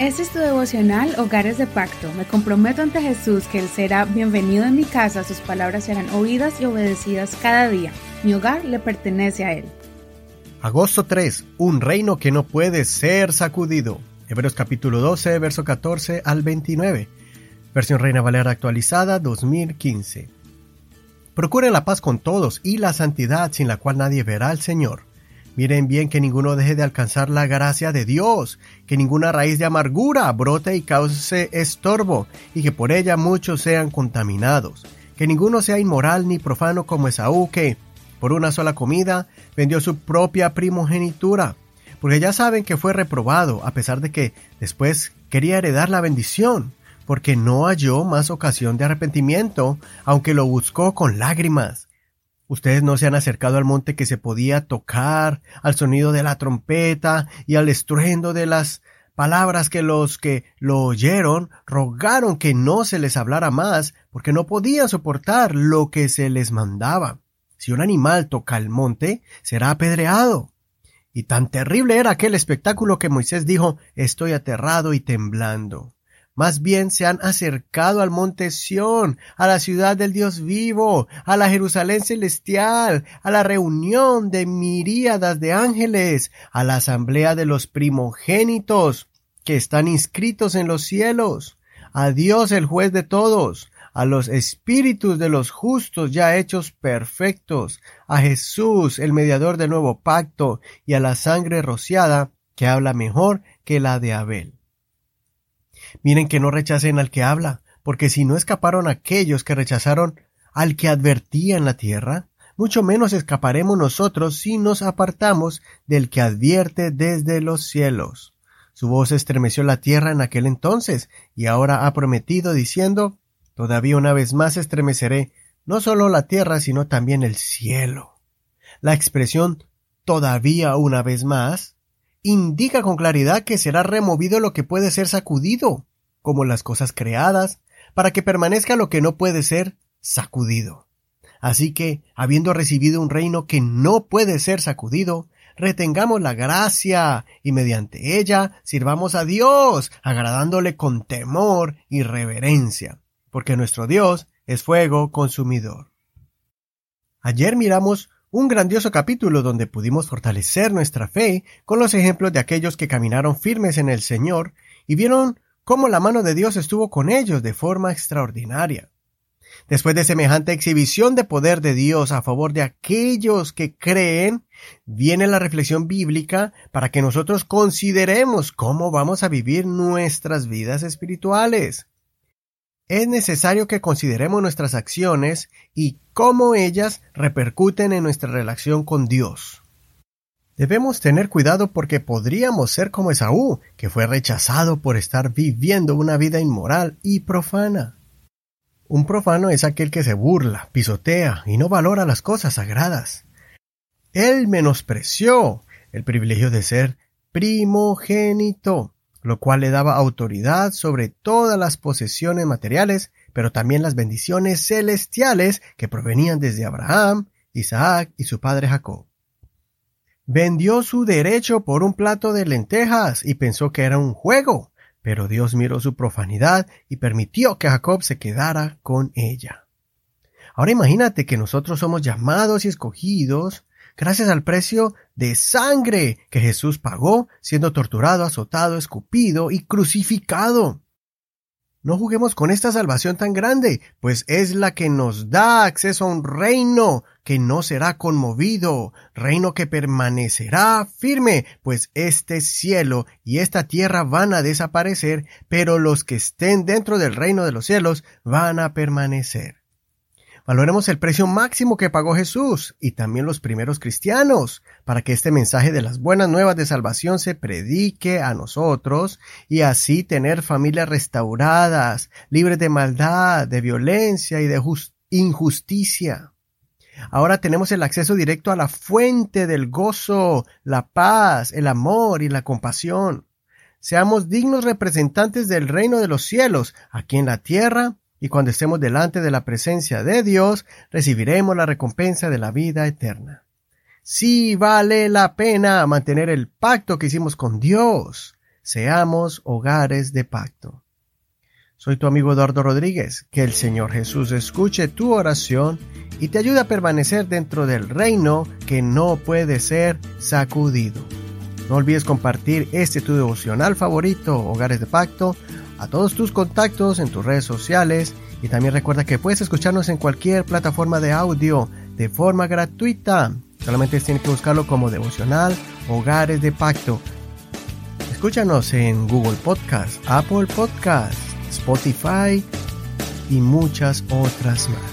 Este es tu devocional Hogares de Pacto. Me comprometo ante Jesús que Él será bienvenido en mi casa, sus palabras serán oídas y obedecidas cada día. Mi hogar le pertenece a Él. Agosto 3. Un reino que no puede ser sacudido. Hebreos capítulo 12, verso 14 al 29. Versión Reina Valera actualizada 2015. Procuren la paz con todos y la santidad sin la cual nadie verá al Señor. Miren bien que ninguno deje de alcanzar la gracia de Dios, que ninguna raíz de amargura brote y cause estorbo, y que por ella muchos sean contaminados. Que ninguno sea inmoral ni profano como Esaú, que, por una sola comida, vendió su propia primogenitura, porque ya saben que fue reprobado, a pesar de que después quería heredar la bendición, porque no halló más ocasión de arrepentimiento, aunque lo buscó con lágrimas. Ustedes no se han acercado al monte que se podía tocar, al sonido de la trompeta y al estruendo de las palabras que los que lo oyeron rogaron que no se les hablara más, porque no podían soportar lo que se les mandaba. Si un animal toca el monte, será apedreado. Y tan terrible era aquel espectáculo que Moisés dijo, estoy aterrado y temblando. Más bien se han acercado al monte Sión, a la ciudad del Dios vivo, a la Jerusalén celestial, a la reunión de miríadas de ángeles, a la asamblea de los primogénitos que están inscritos en los cielos, a Dios el juez de todos, a los espíritus de los justos ya hechos perfectos, a Jesús el mediador del nuevo pacto y a la sangre rociada que habla mejor que la de Abel. Miren que no rechacen al que habla, porque si no escaparon aquellos que rechazaron al que advertía en la tierra, mucho menos escaparemos nosotros si nos apartamos del que advierte desde los cielos. Su voz estremeció la tierra en aquel entonces, y ahora ha prometido diciendo, Todavía una vez más estremeceré no solo la tierra, sino también el cielo. La expresión todavía una vez más indica con claridad que será removido lo que puede ser sacudido, como las cosas creadas, para que permanezca lo que no puede ser sacudido. Así que, habiendo recibido un reino que no puede ser sacudido, retengamos la gracia y mediante ella sirvamos a Dios, agradándole con temor y reverencia, porque nuestro Dios es fuego consumidor. Ayer miramos un grandioso capítulo donde pudimos fortalecer nuestra fe con los ejemplos de aquellos que caminaron firmes en el Señor y vieron cómo la mano de Dios estuvo con ellos de forma extraordinaria. Después de semejante exhibición de poder de Dios a favor de aquellos que creen, viene la reflexión bíblica para que nosotros consideremos cómo vamos a vivir nuestras vidas espirituales es necesario que consideremos nuestras acciones y cómo ellas repercuten en nuestra relación con Dios. Debemos tener cuidado porque podríamos ser como Esaú, que fue rechazado por estar viviendo una vida inmoral y profana. Un profano es aquel que se burla, pisotea y no valora las cosas sagradas. Él menospreció el privilegio de ser primogénito lo cual le daba autoridad sobre todas las posesiones materiales, pero también las bendiciones celestiales que provenían desde Abraham, Isaac y su padre Jacob. Vendió su derecho por un plato de lentejas y pensó que era un juego, pero Dios miró su profanidad y permitió que Jacob se quedara con ella. Ahora imagínate que nosotros somos llamados y escogidos gracias al precio de sangre que Jesús pagó siendo torturado, azotado, escupido y crucificado. No juguemos con esta salvación tan grande, pues es la que nos da acceso a un reino que no será conmovido, reino que permanecerá firme, pues este cielo y esta tierra van a desaparecer, pero los que estén dentro del reino de los cielos van a permanecer. Valoremos el precio máximo que pagó Jesús y también los primeros cristianos para que este mensaje de las buenas nuevas de salvación se predique a nosotros y así tener familias restauradas, libres de maldad, de violencia y de injusticia. Ahora tenemos el acceso directo a la fuente del gozo, la paz, el amor y la compasión. Seamos dignos representantes del reino de los cielos, aquí en la tierra y cuando estemos delante de la presencia de Dios, recibiremos la recompensa de la vida eterna. Sí vale la pena mantener el pacto que hicimos con Dios. seamos hogares de pacto. Soy tu amigo Eduardo Rodríguez. Que el Señor Jesús escuche tu oración y te ayude a permanecer dentro del reino que no puede ser sacudido. No olvides compartir este tu devocional favorito, Hogares de Pacto, a todos tus contactos en tus redes sociales y también recuerda que puedes escucharnos en cualquier plataforma de audio de forma gratuita. Solamente tienes que buscarlo como devocional Hogares de Pacto. Escúchanos en Google Podcast, Apple Podcast Spotify y muchas otras más.